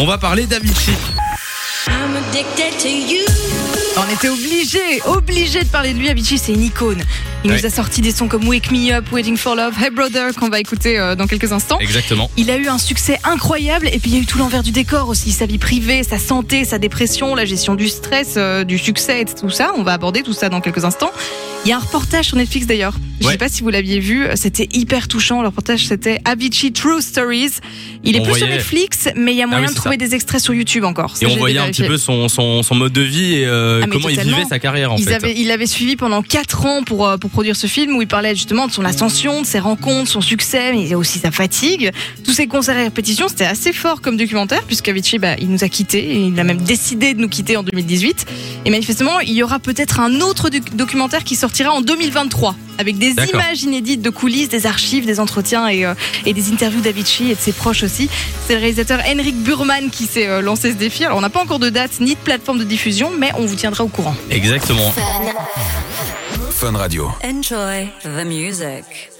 On va parler d'Avicii. On était obligé, obligé de parler de lui. Avicii, c'est une icône. Il Ouais. nous a sorti des sons comme Wake Me Up, Waiting for Love, Hey Brother, qu'on va écouter euh, dans quelques instants. Exactement. Il a eu un succès incroyable et puis il y a eu tout l'envers du décor aussi, sa vie privée, sa santé, sa dépression, la gestion du stress, euh, du succès et tout ça. On va aborder tout ça dans quelques instants. Il y a un reportage sur Netflix d'ailleurs. Je Ouais. sais pas si vous l'aviez vu, c'était hyper touchant. Le reportage c'était Avicii True Stories. Il est On plus sur Netflix, mais il y a moyen oui, de trouver des extraits sur YouTube encore. Ça, Et on voyait un petit peu son, son, son mode de vie et euh, Ah, comment il vivait sa carrière en Ils fait. avaient- il avait suivi pendant 4 ans pour, euh, pour produire ce film où il parlait justement de son ascension, de ses rencontres, son succès, mais aussi sa fatigue. Tous ses concerts et répétitions, c'était assez fort comme documentaire puisqu'Avicii, bah, il nous a quittés et il a même décidé de nous quitter en 2018. Et manifestement, il y aura peut-être un autre doc- documentaire qui sortira en 2023 avec des images inédites de coulisses, des archives, des entretiens et, euh, et des interviews d'Avicii et de ses proches aussi. C'est le réalisateur Henrik Burman qui s'est euh, lancé ce défi. Alors on n'a pas encore de date ni de plateforme de diffusion, mais on vous tiendra au courant. Exactement. Fun Radio. Enjoy the music.